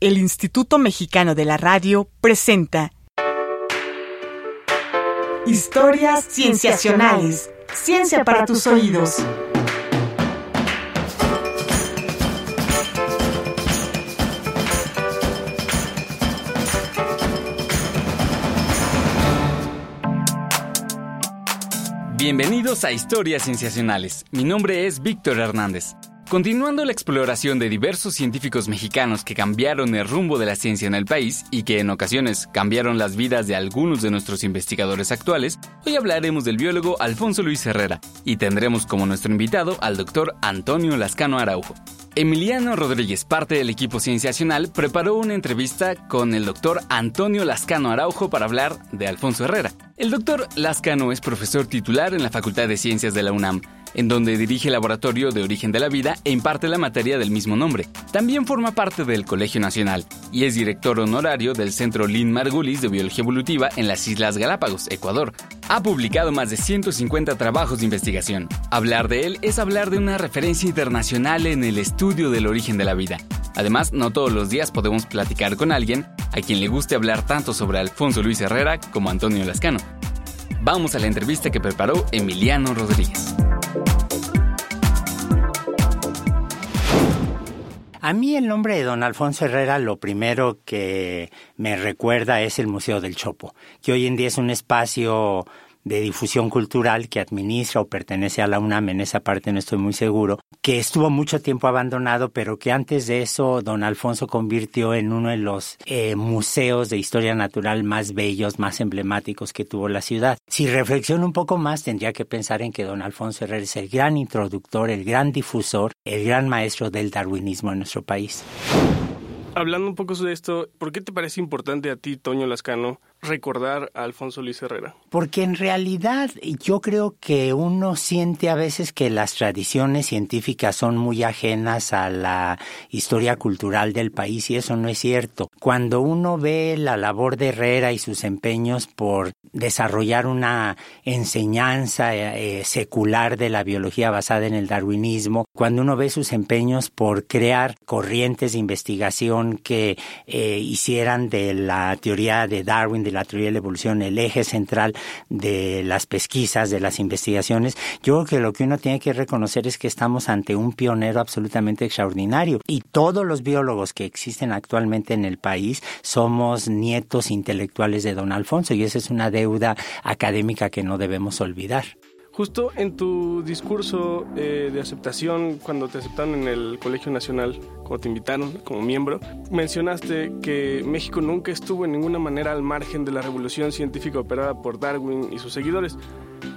el Instituto Mexicano de la Radio presenta Historias Cienciacionales. Ciencia para tus oídos. Bienvenidos a Historias Cienciacionales. Mi nombre es Víctor Hernández. Continuando la exploración de diversos científicos mexicanos que cambiaron el rumbo de la ciencia en el país y que en ocasiones cambiaron las vidas de algunos de nuestros investigadores actuales, hoy hablaremos del biólogo Alfonso Luis Herrera y tendremos como nuestro invitado al doctor Antonio Lascano Araujo. Emiliano Rodríguez, parte del equipo cienciacional, preparó una entrevista con el doctor Antonio Lascano Araujo para hablar de Alfonso Herrera. El doctor Lascano es profesor titular en la Facultad de Ciencias de la UNAM en donde dirige el Laboratorio de Origen de la Vida e imparte la materia del mismo nombre. También forma parte del Colegio Nacional y es director honorario del Centro Lynn Margulis de Biología Evolutiva en las Islas Galápagos, Ecuador. Ha publicado más de 150 trabajos de investigación. Hablar de él es hablar de una referencia internacional en el estudio del origen de la vida. Además, no todos los días podemos platicar con alguien a quien le guste hablar tanto sobre Alfonso Luis Herrera como Antonio Lascano. Vamos a la entrevista que preparó Emiliano Rodríguez. A mí el nombre de don Alfonso Herrera lo primero que me recuerda es el Museo del Chopo, que hoy en día es un espacio de difusión cultural que administra o pertenece a la UNAM, en esa parte no estoy muy seguro, que estuvo mucho tiempo abandonado, pero que antes de eso don Alfonso convirtió en uno de los eh, museos de historia natural más bellos, más emblemáticos que tuvo la ciudad. Si reflexiono un poco más, tendría que pensar en que don Alfonso Herrera es el gran introductor, el gran difusor, el gran maestro del darwinismo en nuestro país. Hablando un poco de esto, ¿por qué te parece importante a ti, Toño Lascano, recordar a Alfonso Luis Herrera? Porque en realidad yo creo que uno siente a veces que las tradiciones científicas son muy ajenas a la historia cultural del país y eso no es cierto. Cuando uno ve la labor de Herrera y sus empeños por desarrollar una enseñanza eh, secular de la biología basada en el darwinismo, cuando uno ve sus empeños por crear corrientes de investigación que eh, hicieran de la teoría de Darwin, la teoría de la evolución, el eje central de las pesquisas, de las investigaciones, yo creo que lo que uno tiene que reconocer es que estamos ante un pionero absolutamente extraordinario y todos los biólogos que existen actualmente en el país somos nietos intelectuales de don Alfonso y esa es una deuda académica que no debemos olvidar. Justo en tu discurso eh, de aceptación, cuando te aceptaron en el Colegio Nacional, cuando te invitaron como miembro, mencionaste que México nunca estuvo en ninguna manera al margen de la revolución científica operada por Darwin y sus seguidores.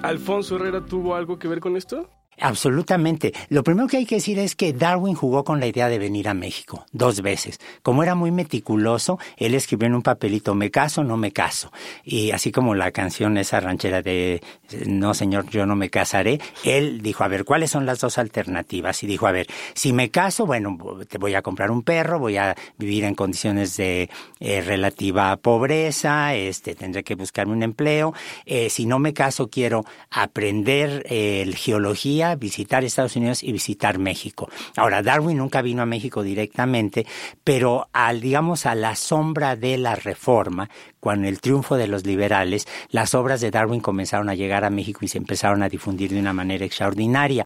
¿Alfonso Herrera tuvo algo que ver con esto? Absolutamente. Lo primero que hay que decir es que Darwin jugó con la idea de venir a México dos veces. Como era muy meticuloso, él escribió en un papelito, me caso, no me caso. Y así como la canción esa ranchera de No, señor, yo no me casaré, él dijo, a ver, ¿cuáles son las dos alternativas? Y dijo, a ver, si me caso, bueno, te voy a comprar un perro, voy a vivir en condiciones de eh, relativa pobreza, este, tendré que buscarme un empleo. Eh, si no me caso, quiero aprender eh, geología visitar Estados Unidos y visitar México. Ahora, Darwin nunca vino a México directamente, pero al, digamos, a la sombra de la reforma, con el triunfo de los liberales, las obras de Darwin comenzaron a llegar a México y se empezaron a difundir de una manera extraordinaria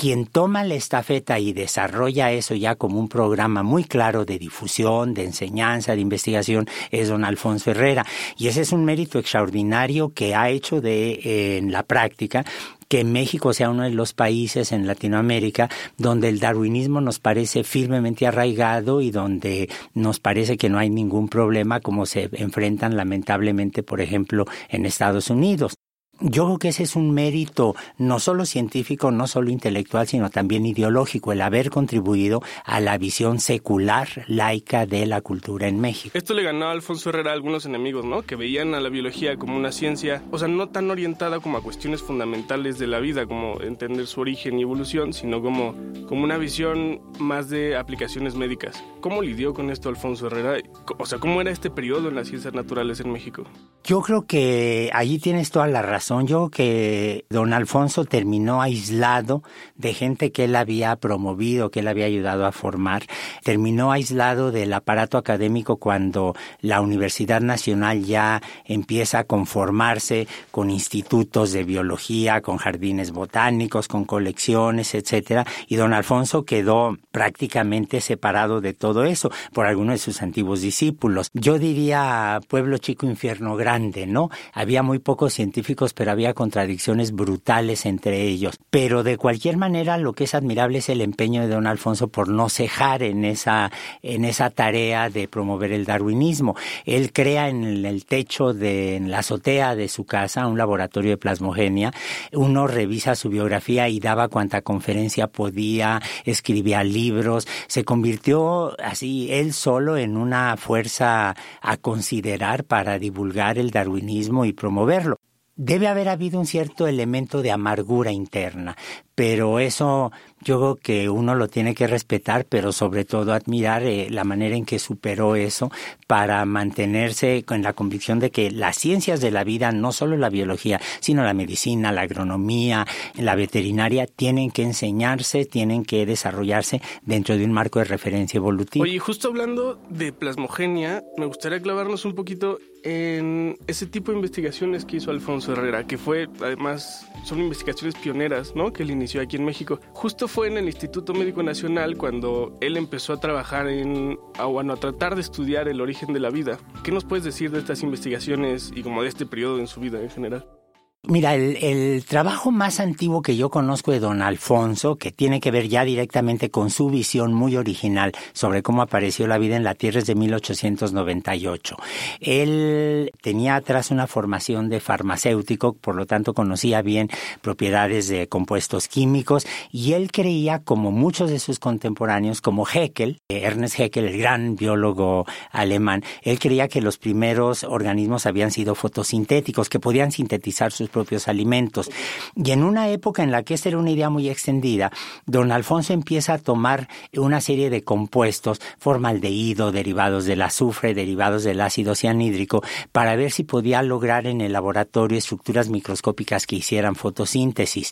quien toma la estafeta y desarrolla eso ya como un programa muy claro de difusión, de enseñanza, de investigación, es don Alfonso Herrera. Y ese es un mérito extraordinario que ha hecho de, en la práctica que México sea uno de los países en Latinoamérica donde el darwinismo nos parece firmemente arraigado y donde nos parece que no hay ningún problema como se enfrentan lamentablemente, por ejemplo, en Estados Unidos. Yo creo que ese es un mérito no solo científico, no solo intelectual, sino también ideológico, el haber contribuido a la visión secular, laica de la cultura en México. Esto le ganó a Alfonso Herrera a algunos enemigos, ¿no? Que veían a la biología como una ciencia, o sea, no tan orientada como a cuestiones fundamentales de la vida, como entender su origen y evolución, sino como, como una visión más de aplicaciones médicas. ¿Cómo lidió con esto Alfonso Herrera? O sea, ¿cómo era este periodo en las ciencias naturales en México? Yo creo que allí tienes toda la razón razón. Yo que don Alfonso terminó aislado de gente que él había promovido, que él había ayudado a formar. Terminó aislado del aparato académico cuando la Universidad Nacional ya empieza a conformarse con institutos de biología, con jardines botánicos, con colecciones, etcétera, y don Alfonso quedó prácticamente separado de todo eso por algunos de sus antiguos discípulos. Yo diría pueblo chico, infierno grande, ¿no? Había muy pocos científicos, pero había contradicciones brutales entre ellos. Pero de cualquier manera, lo que es admirable es el empeño de don Alfonso por no cejar en esa, en esa tarea de promover el darwinismo. Él crea en el techo de, en la azotea de su casa un laboratorio de plasmogenia. Uno revisa su biografía y daba cuanta conferencia podía, escribía libros, se convirtió así él solo en una fuerza a considerar para divulgar el darwinismo y promoverlo. Debe haber habido un cierto elemento de amargura interna, pero eso yo creo que uno lo tiene que respetar, pero sobre todo admirar eh, la manera en que superó eso para mantenerse con la convicción de que las ciencias de la vida, no solo la biología, sino la medicina, la agronomía, la veterinaria, tienen que enseñarse, tienen que desarrollarse dentro de un marco de referencia evolutivo. Oye, justo hablando de plasmogenia, me gustaría clavarnos un poquito en ese tipo de investigaciones que hizo Alfonso Herrera, que fue, además, son investigaciones pioneras, ¿no? Que él inició aquí en México. Justo fue en el Instituto Médico Nacional cuando él empezó a trabajar en, a, bueno, a tratar de estudiar el origen de la vida. ¿Qué nos puedes decir de estas investigaciones y como de este periodo en su vida en general? Mira, el, trabajo más antiguo que yo conozco de don Alfonso, que tiene que ver ya directamente con su visión muy original sobre cómo apareció la vida en la Tierra, es de 1898. Él tenía atrás una formación de farmacéutico, por lo tanto conocía bien propiedades de compuestos químicos, y él creía, como muchos de sus contemporáneos, como Haeckel, Ernest Haeckel, el gran biólogo alemán, él creía que los primeros organismos habían sido fotosintéticos, que podían sintetizar sus propios alimentos. Y en una época en la que esta era una idea muy extendida, don Alfonso empieza a tomar una serie de compuestos, formaldehído, derivados del azufre, derivados del ácido cianhídrico, para ver si podía lograr en el laboratorio estructuras microscópicas que hicieran fotosíntesis.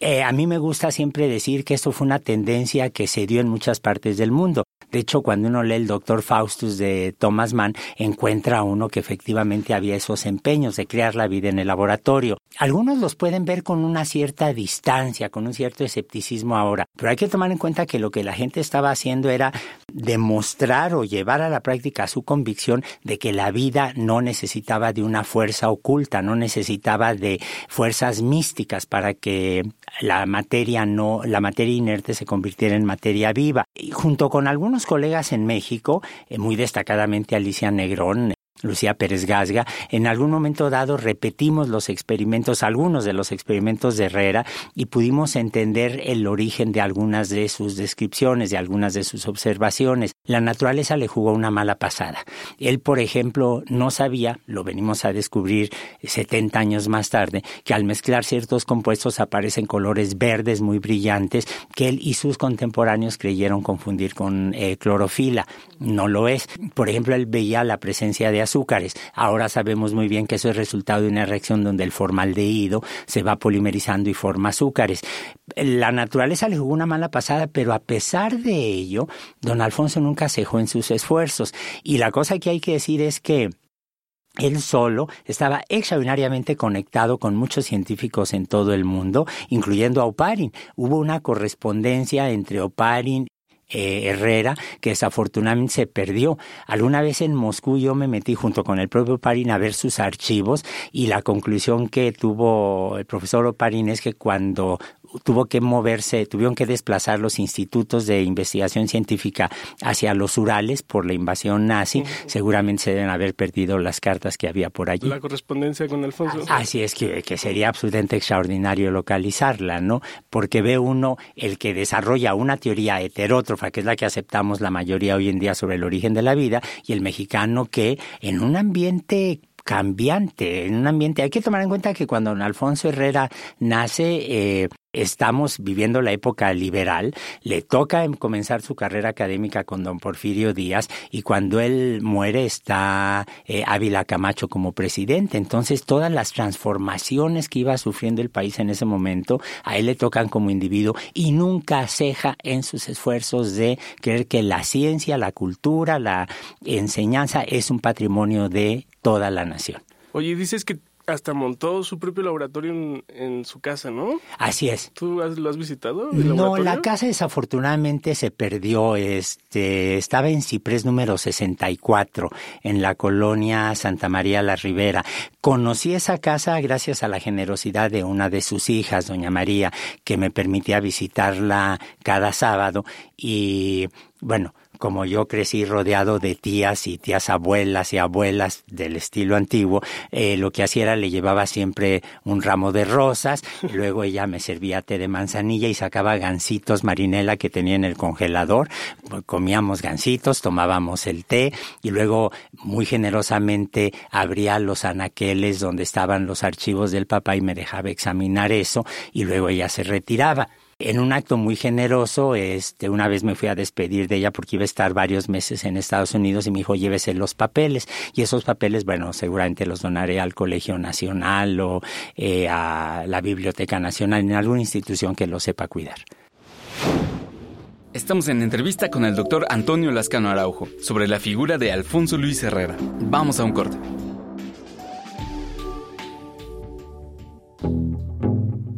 Eh, a mí me gusta siempre decir que esto fue una tendencia que se dio en muchas partes del mundo. De hecho, cuando uno lee el doctor Faustus de Thomas Mann, encuentra uno que efectivamente había esos empeños de crear la vida en el laboratorio. Algunos los pueden ver con una cierta distancia, con un cierto escepticismo ahora, pero hay que tomar en cuenta que lo que la gente estaba haciendo era demostrar o llevar a la práctica su convicción de que la vida no necesitaba de una fuerza oculta, no necesitaba de fuerzas místicas para que la materia no, la materia inerte se convirtiera en materia viva. Junto con algunos colegas en México, eh, muy destacadamente Alicia Negrón, Lucía Pérez Gasga, en algún momento dado repetimos los experimentos, algunos de los experimentos de Herrera, y pudimos entender el origen de algunas de sus descripciones, de algunas de sus observaciones. La naturaleza le jugó una mala pasada. Él, por ejemplo, no sabía, lo venimos a descubrir 70 años más tarde, que al mezclar ciertos compuestos aparecen colores verdes muy brillantes que él y sus contemporáneos creyeron confundir con eh, clorofila. No lo es. Por ejemplo, él veía la presencia de azúcares. Ahora sabemos muy bien que eso es resultado de una reacción donde el formaldehído se va polimerizando y forma azúcares. La naturaleza le jugó una mala pasada, pero a pesar de ello, don Alfonso nunca cejó en sus esfuerzos. Y la cosa que hay que decir es que él solo estaba extraordinariamente conectado con muchos científicos en todo el mundo, incluyendo a Oparin. Hubo una correspondencia entre Oparin eh, Herrera, que desafortunadamente se perdió. Alguna vez en Moscú yo me metí junto con el propio Oparin a ver sus archivos y la conclusión que tuvo el profesor Oparin es que cuando tuvo que moverse, tuvieron que desplazar los institutos de investigación científica hacia los Urales por la invasión nazi. Seguramente se deben haber perdido las cartas que había por allí. La correspondencia con Alfonso. Así es que, que sería absolutamente extraordinario localizarla, ¿no? Porque ve uno el que desarrolla una teoría heterótrofa, que es la que aceptamos la mayoría hoy en día sobre el origen de la vida, y el mexicano que en un ambiente cambiante, en un ambiente. Hay que tomar en cuenta que cuando Alfonso Herrera nace, eh, estamos viviendo la época liberal, le toca em, comenzar su carrera académica con don Porfirio Díaz y cuando él muere está eh, Ávila Camacho como presidente. Entonces todas las transformaciones que iba sufriendo el país en ese momento a él le tocan como individuo y nunca ceja en sus esfuerzos de creer que la ciencia, la cultura, la enseñanza es un patrimonio de toda la nación. Oye, dices que hasta montó su propio laboratorio en, su casa, ¿no? Así es. ¿Tú lo has visitado? no, la casa desafortunadamente se perdió. Este, estaba en Ciprés número 64, en la colonia Santa María la Ribera. Conocí esa casa gracias a la generosidad de una de sus hijas, doña María, que me permitía visitarla cada sábado y bueno, como yo crecí rodeado de tías y tías abuelas y abuelas del estilo antiguo, eh, lo que hacía era le llevaba siempre un ramo de rosas, luego ella me servía té de manzanilla y sacaba gancitos marinela que tenía en el congelador, comíamos gancitos, tomábamos el té y luego muy generosamente abría los anaqueles donde estaban los archivos del papá y me dejaba examinar eso y luego ella se retiraba en un acto muy generoso, este, una vez me fui a despedir de ella porque iba a estar varios meses en Estados Unidos y me dijo, llévese los papeles. Y esos papeles, bueno, seguramente los donaré al Colegio Nacional o eh, a la Biblioteca Nacional, en alguna institución que lo sepa cuidar. Estamos en entrevista con el doctor Antonio Lascano Araujo sobre la figura de Alfonso Luis Herrera. Vamos a un corte.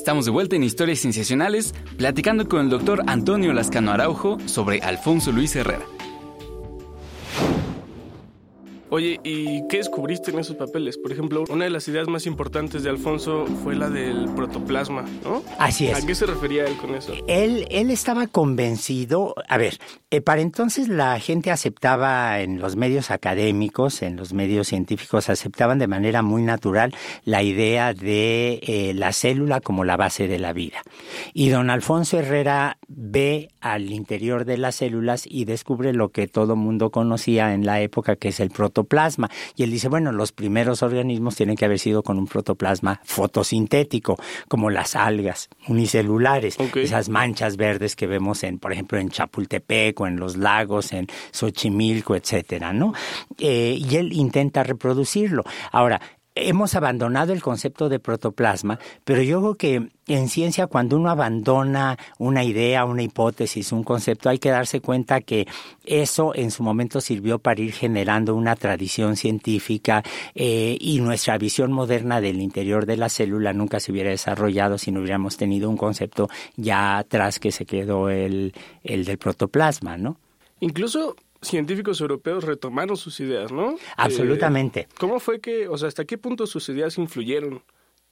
Estamos de vuelta en Historias Sensacionales, platicando con el doctor Antonio Lascano Araujo sobre Alfonso Luis Herrera. Oye, ¿y qué descubriste en esos papeles? Por ejemplo, una de las ideas más importantes de Alfonso fue la del protoplasma, ¿no? Así es. ¿A qué se refería él con eso? Él, él estaba convencido, a ver, eh, para entonces la gente aceptaba en los medios académicos, en los medios científicos, aceptaban de manera muy natural la idea de eh, la célula como la base de la vida. Y don Alfonso Herrera ve al interior de las células y descubre lo que todo mundo conocía en la época, que es el protoplasma. Y él dice, bueno, los primeros organismos tienen que haber sido con un protoplasma fotosintético, como las algas unicelulares, esas manchas verdes que vemos en, por ejemplo, en Chapultepec o en los lagos, en Xochimilco, etcétera, ¿no? Eh, y él intenta reproducirlo. Ahora, hemos abandonado el concepto de protoplasma, pero yo creo que en ciencia cuando uno abandona una idea, una hipótesis, un concepto, hay que darse cuenta que eso en su momento sirvió para ir generando una tradición científica eh, y nuestra visión moderna del interior de la célula nunca se hubiera desarrollado si no hubiéramos tenido un concepto ya atrás que se quedó el, el del protoplasma, ¿no? Incluso científicos europeos retomaron sus ideas, ¿no? Absolutamente. Eh, ¿Cómo fue que, o sea, hasta qué punto sus ideas influyeron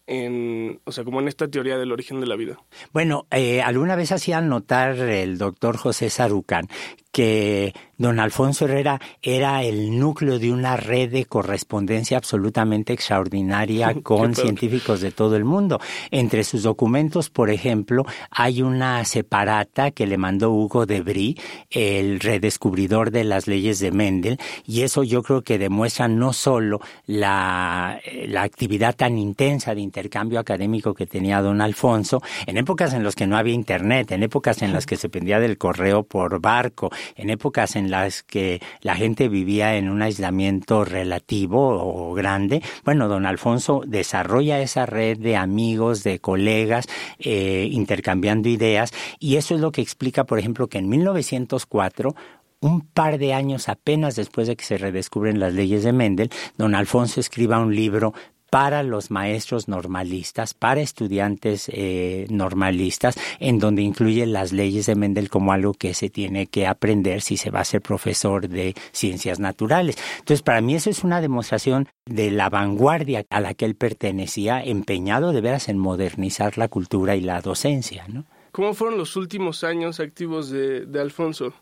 en, o sea, como en esta teoría del origen de la vida? Bueno, eh, alguna vez hacía notar el doctor José Sarucán que don Alfonso Herrera era el núcleo de una red de correspondencia absolutamente extraordinaria con científicos de todo el mundo. Entre sus documentos, por ejemplo, hay una separata que le mandó Hugo de Brie, el redescubridor de las leyes de Mendel, y eso yo creo que demuestra no solo la, la actividad tan intensa de intercambio académico que tenía don Alfonso, en épocas en las que no había internet, en épocas en las que se pendía del correo por barco, en épocas en las que la gente vivía en un aislamiento relativo o grande, bueno, don Alfonso desarrolla esa red de amigos, de colegas, eh, intercambiando ideas, y eso es lo que explica, por ejemplo, que en 1904 un par de años apenas después de que se redescubren las leyes de Mendel, don Alfonso escriba un libro para los maestros normalistas, para estudiantes eh, normalistas, en donde incluye las leyes de Mendel como algo que se tiene que aprender si se va a ser profesor de ciencias naturales. Entonces, para mí eso es una demostración de la vanguardia a la que él pertenecía, empeñado de veras en modernizar la cultura y la docencia, ¿no? ¿Cómo fueron los últimos años activos de, Alfonso?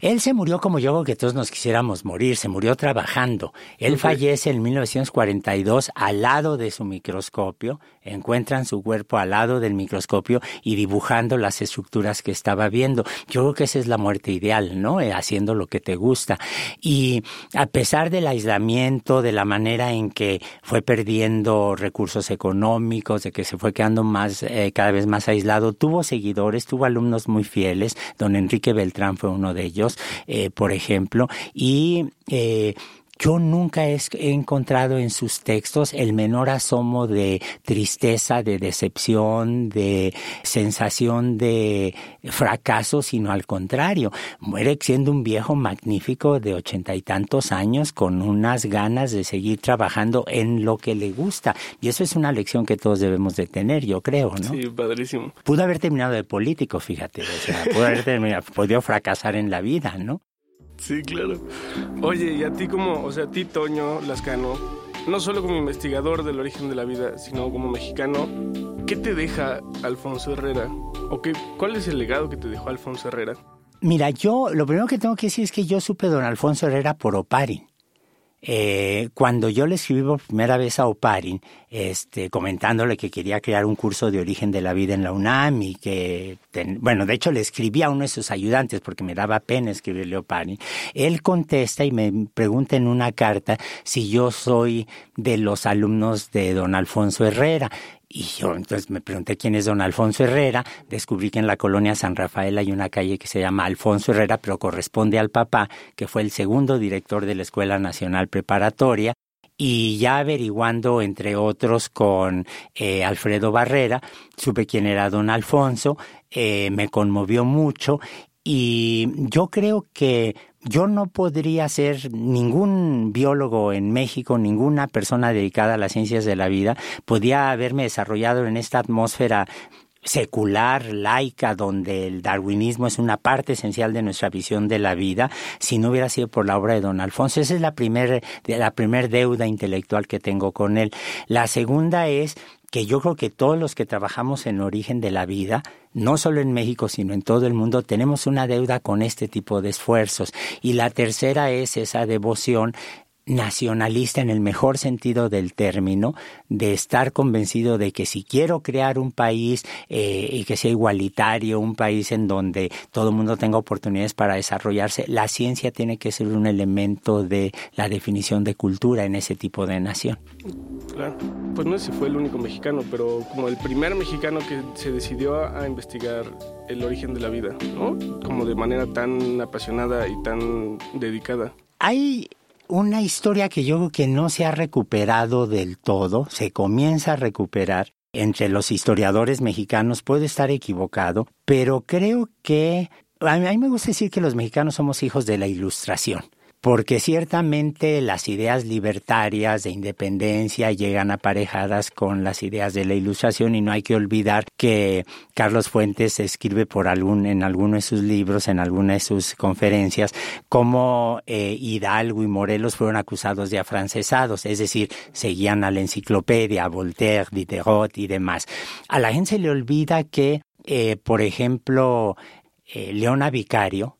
Él se murió como yo que todos nos quisiéramos morir, se murió trabajando. Él fallece en 1942 al lado de su microscopio, encuentran su cuerpo al lado del microscopio y dibujando las estructuras que estaba viendo. Yo creo que esa es la muerte ideal, ¿no? Eh, haciendo lo que te gusta. Y a pesar del aislamiento, de la manera en que fue perdiendo recursos económicos, de que se fue quedando más, eh, cada vez más aislado, tuvo seguidores tuvo alumnos muy fieles, don Enrique Beltrán fue uno de ellos, eh, por ejemplo, y eh, yo nunca he encontrado en sus textos el menor asomo de tristeza, de decepción, de sensación de fracaso, sino al contrario. Muere siendo un viejo magnífico de ochenta y tantos años con unas ganas de seguir trabajando en lo que le gusta. Y eso es una lección que todos debemos de tener, yo creo, ¿no? Sí, padrísimo. Pudo haber terminado de político, fíjate. O sea, pudo haber terminado, podido fracasar en la vida, ¿no? Sí, claro. Oye, y a ti como, o sea, a ti Toño Lascano, no solo como investigador del origen de la vida, sino como mexicano, ¿qué te deja Alfonso Herrera? ¿O qué, cuál es el legado que te dejó Alfonso Herrera? Mira, yo lo primero que tengo que decir es que yo supe don Alfonso Herrera por Oparin. Eh, cuando yo le escribí por primera vez a Oparin, este, comentándole que quería crear un curso de origen de la vida en la UNAM y que, bueno, de hecho le escribí a uno de sus ayudantes porque me daba pena escribirle a Oparin, él contesta y me pregunta en una carta si yo soy de los alumnos de don Alfonso Herrera. Y yo entonces me pregunté quién es don Alfonso Herrera, descubrí que en la colonia San Rafael hay una calle que se llama Alfonso Herrera, pero corresponde al papá, que fue el segundo director de la Escuela Nacional Preparatoria, y ya averiguando, entre otros, con eh, Alfredo Barrera, supe quién era don Alfonso, eh, me conmovió mucho y yo creo que yo no podría ser ningún biólogo en México, ninguna persona dedicada a las ciencias de la vida, podía haberme desarrollado en esta atmósfera secular, laica, donde el darwinismo es una parte esencial de nuestra visión de la vida, si no hubiera sido por la obra de don Alfonso. Esa es la primera la deuda intelectual que tengo con él. La segunda es que yo creo que todos los que trabajamos en origen de la vida, no solo en México, sino en todo el mundo, tenemos una deuda con este tipo de esfuerzos. Y la tercera es esa devoción nacionalista en el mejor sentido del término, de estar convencido de que si quiero crear un país eh, y que sea igualitario, un país en donde todo el mundo tenga oportunidades para desarrollarse, la ciencia tiene que ser un elemento de la definición de cultura en ese tipo de nación. Claro, pues no sé si fue el único mexicano, pero como el primer mexicano que se decidió a investigar el origen de la vida, ¿no? Como de manera tan apasionada y tan dedicada. Hay una historia que yo creo que no se ha recuperado del todo, se comienza a recuperar entre los historiadores mexicanos, puede estar equivocado, pero creo que a mí me gusta decir que los mexicanos somos hijos de la ilustración porque ciertamente las ideas libertarias de independencia llegan aparejadas con las ideas de la ilustración y no hay que olvidar que Carlos Fuentes escribe en alguno de sus libros, en alguna de sus conferencias, cómo eh, Hidalgo y Morelos fueron acusados de afrancesados, es decir, seguían a la enciclopedia, a Voltaire, Diderot y demás. A la gente se le olvida que, eh, por ejemplo, eh, Leona Vicario,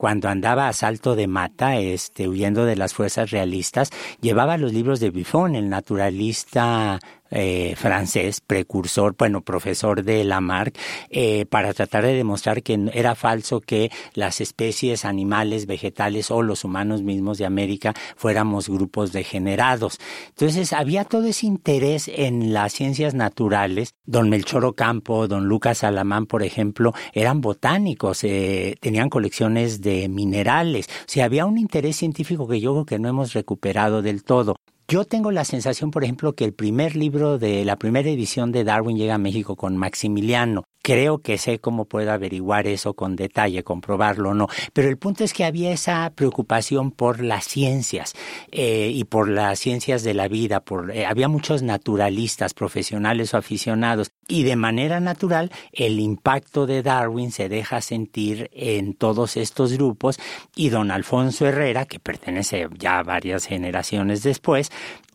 cuando andaba a salto de mata, este, huyendo de las fuerzas realistas, llevaba los libros de Buffon, el naturalista eh, francés, precursor, bueno, profesor de Lamarck, eh, para tratar de demostrar que era falso que las especies animales, vegetales o los humanos mismos de América fuéramos grupos degenerados. Entonces, había todo ese interés en las ciencias naturales. Don Melchor Ocampo, don Lucas Alamán, por ejemplo, eran botánicos, eh, tenían colecciones de minerales. O sea, había un interés científico que yo creo que no hemos recuperado del todo. Yo tengo la sensación, por ejemplo, que el primer libro de la primera edición de Darwin llega a México con Maximiliano Creo que sé cómo puedo averiguar eso con detalle, comprobarlo o no. Pero el punto es que había esa preocupación por las ciencias eh, y por las ciencias de la vida. Por, eh, había muchos naturalistas, profesionales o aficionados. Y de manera natural, el impacto de Darwin se deja sentir en todos estos grupos. Y don Alfonso Herrera, que pertenece ya varias generaciones después,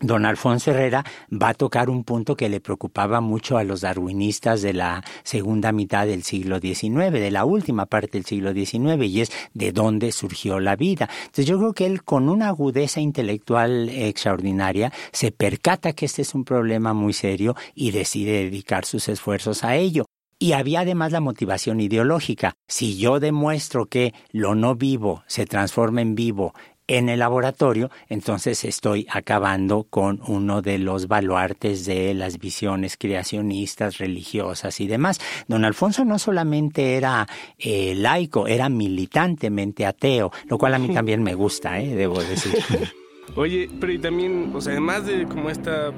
don Alfonso Herrera va a tocar un punto que le preocupaba mucho a los darwinistas de la segunda mitad del siglo XIX, de la última parte del siglo XIX, y es de dónde surgió la vida. Entonces yo creo que él con una agudeza intelectual extraordinaria se percata que este es un problema muy serio y decide dedicar sus esfuerzos a ello. Y había además la motivación ideológica. Si yo demuestro que lo no vivo se transforma en vivo en el laboratorio, entonces estoy acabando con uno de los baluartes de las visiones creacionistas, religiosas y demás. Don Alfonso no solamente era eh, laico, era militantemente ateo, lo cual a mí también me gusta, ¿eh? debo decir. Oye, pero y también, o sea, además de como esta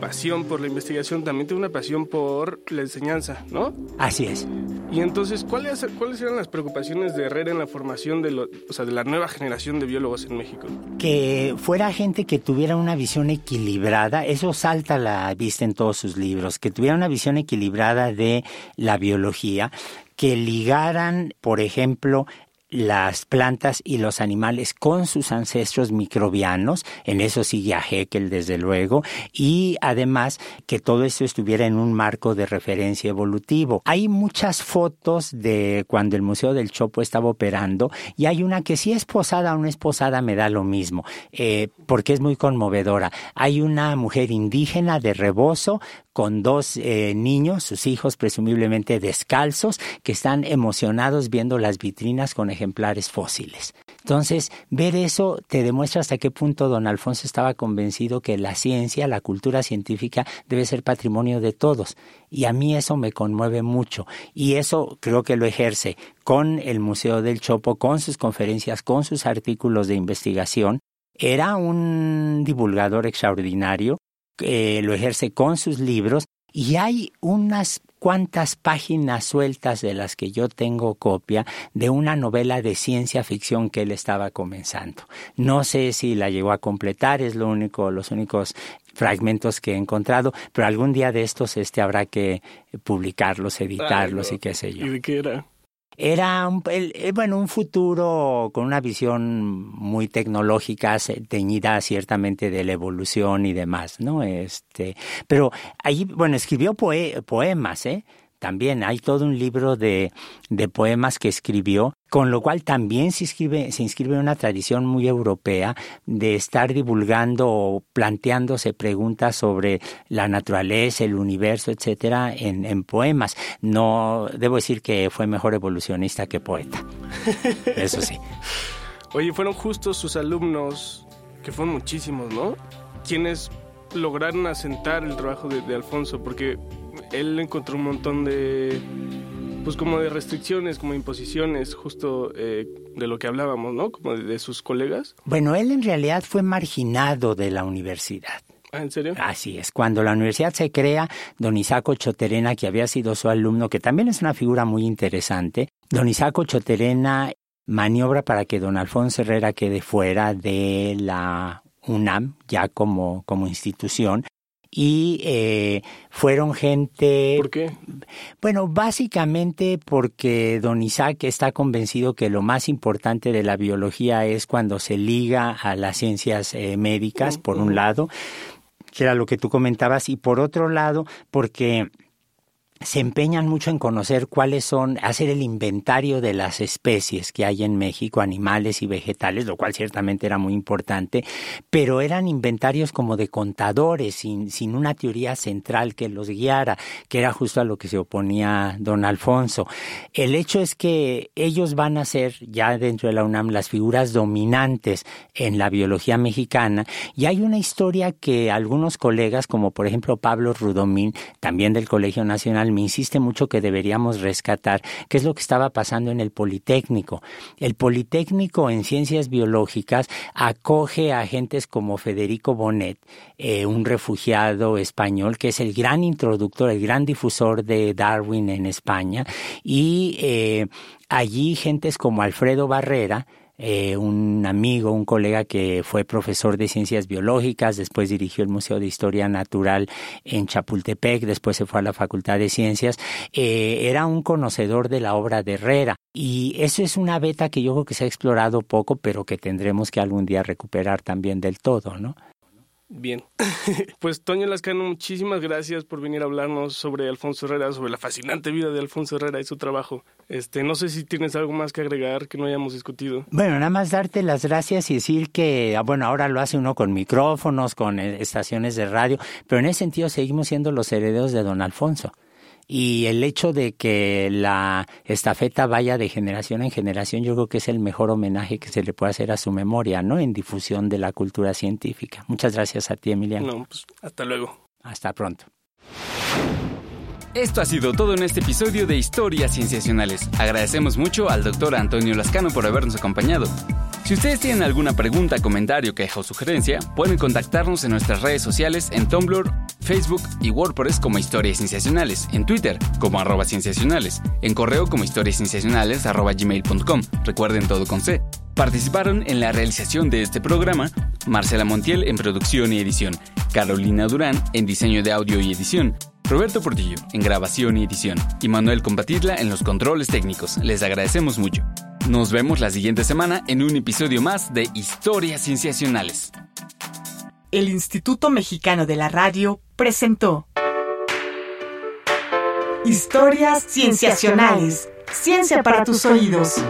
pasión por la investigación, también tengo una pasión por la enseñanza, ¿no? Así es. Y entonces, ¿cuáles, ¿cuáles eran las preocupaciones de Herrera en la formación de, lo, o sea, de la nueva generación de biólogos en México? Que fuera gente que tuviera una visión equilibrada, eso salta a la vista en todos sus libros, que tuviera una visión equilibrada de la biología, que ligaran, por ejemplo, las plantas y los animales con sus ancestros microbianos, en eso sigue a Haeckel desde luego, y además que todo esto estuviera en un marco de referencia evolutivo. Hay muchas fotos de cuando el Museo del Chopo estaba operando y hay una que si es posada o no es posada me da lo mismo, eh, porque es muy conmovedora. Hay una mujer indígena de rebozo con dos eh, niños, sus hijos presumiblemente descalzos, que están emocionados viendo las vitrinas con ejemplares fósiles. Entonces, ver eso te demuestra hasta qué punto don Alfonso estaba convencido que la ciencia, la cultura científica debe ser patrimonio de todos. Y a mí eso me conmueve mucho. Y eso creo que lo ejerce con el Museo del Chopo, con sus conferencias, con sus artículos de investigación. Era un divulgador extraordinario eh, lo ejerce con sus libros y hay unas cuantas páginas sueltas de las que yo tengo copia de una novela de ciencia ficción que él estaba comenzando. No sé si la llegó a completar, es lo único, los únicos fragmentos que he encontrado, pero algún día de estos este habrá que publicarlos, editarlos y qué sé yo. ¿Y de qué era? Era un, eh, bueno, un futuro con una visión muy tecnológica, teñida ciertamente de la evolución y demás, ¿no? Este, pero ahí, bueno, escribió poemas, ¿eh? También hay todo un libro de poemas que escribió con lo cual también se inscribe, se inscribe en una tradición muy europea de estar divulgando o planteándose preguntas sobre la naturaleza, el universo, etcétera, en, en poemas. No debo decir que fue mejor evolucionista que poeta. Eso sí. Oye, fueron justos sus alumnos, que fueron muchísimos, ¿no? Quienes lograron asentar el trabajo de, de Alfonso, porque él encontró un montón de pues como de restricciones, como imposiciones, justo eh, de lo que hablábamos, ¿no? Como de, sus colegas. Bueno, él en realidad fue marginado de la universidad. ¿Ah, ¿En serio? Así es. Cuando la universidad se crea, don Isaco Choterena, que había sido su alumno, que también es una figura muy interesante, don Isaco Choterena maniobra para que don Alfonso Herrera quede fuera de la UNAM, ya como, como institución, y eh, fueron gente... ¿Por qué? Bueno, básicamente porque don Isaac está convencido que lo más importante de la biología es cuando se liga a las ciencias eh, médicas, por un lado, que era lo que tú comentabas, y por otro lado, porque se empeñan mucho en conocer cuáles son, hacer el inventario de las especies que hay en México, animales y vegetales, lo cual ciertamente era muy importante, pero eran inventarios como de contadores, sin, sin una teoría central que los guiara, que era justo a lo que se oponía don Alfonso. El hecho es que ellos van a ser, ya dentro de la UNAM, las figuras dominantes en la biología mexicana, y hay una historia que algunos colegas, como por ejemplo Pablo Rudomín, también del Colegio Nacional Me insiste mucho que deberíamos rescatar, que es lo que estaba pasando en el Politécnico. El Politécnico en Ciencias Biológicas acoge a agentes como Federico Bonet, eh, un refugiado español que es el gran introductor, el gran difusor de Darwin en España, y eh, allí gentes como Alfredo Barrera, eh, un amigo, un colega que fue profesor de ciencias biológicas, después dirigió el Museo de Historia Natural en Chapultepec, después se fue a la Facultad de Ciencias, eh, era un conocedor de la obra de Herrera. Y eso es una beta que yo creo que se ha explorado poco, pero que tendremos que algún día recuperar también del todo, ¿no? Bien, pues Toño Lascano, muchísimas gracias por venir a hablarnos sobre Alfonso Herrera, sobre la fascinante vida de Alfonso Herrera y su trabajo. Este, no sé si tienes algo más que agregar que no hayamos discutido. Bueno, nada más darte las gracias y decir que, ah, bueno, ahora lo hace uno con micrófonos, con eh, estaciones de radio, pero en ese sentido seguimos siendo los herederos de don Alfonso y el hecho de que la estafeta vaya de generación en generación, yo creo que es el mejor homenaje que se le puede hacer a su memoria, ¿no? En difusión de la cultura científica. Muchas gracias a ti, Emiliano. No, pues hasta luego. Hasta pronto. Esto ha sido todo en este episodio de Historias Cienciacionales. Agradecemos mucho al doctor Antonio Lascano por habernos acompañado. Si ustedes tienen alguna pregunta, comentario, queja o sugerencia, pueden contactarnos en nuestras redes sociales en Tumblr, Facebook y WordPress como Historias Cienciacionales, en Twitter como arroba cienciacionales, en correo como historiascienciacionales arroba gmail.com. Recuerden todo con C. Participaron en la realización de este programa Marcela Montiel en producción y edición, Carolina Durán en diseño de audio y edición, Roberto Portillo en grabación y edición y Manuel Compatidla en los controles técnicos. Les agradecemos mucho. Nos vemos la siguiente semana en un episodio más de Historias Cienciacionales. El Instituto Mexicano de la Radio presentó Historias Cienciacionales. Ciencia para tus oídos.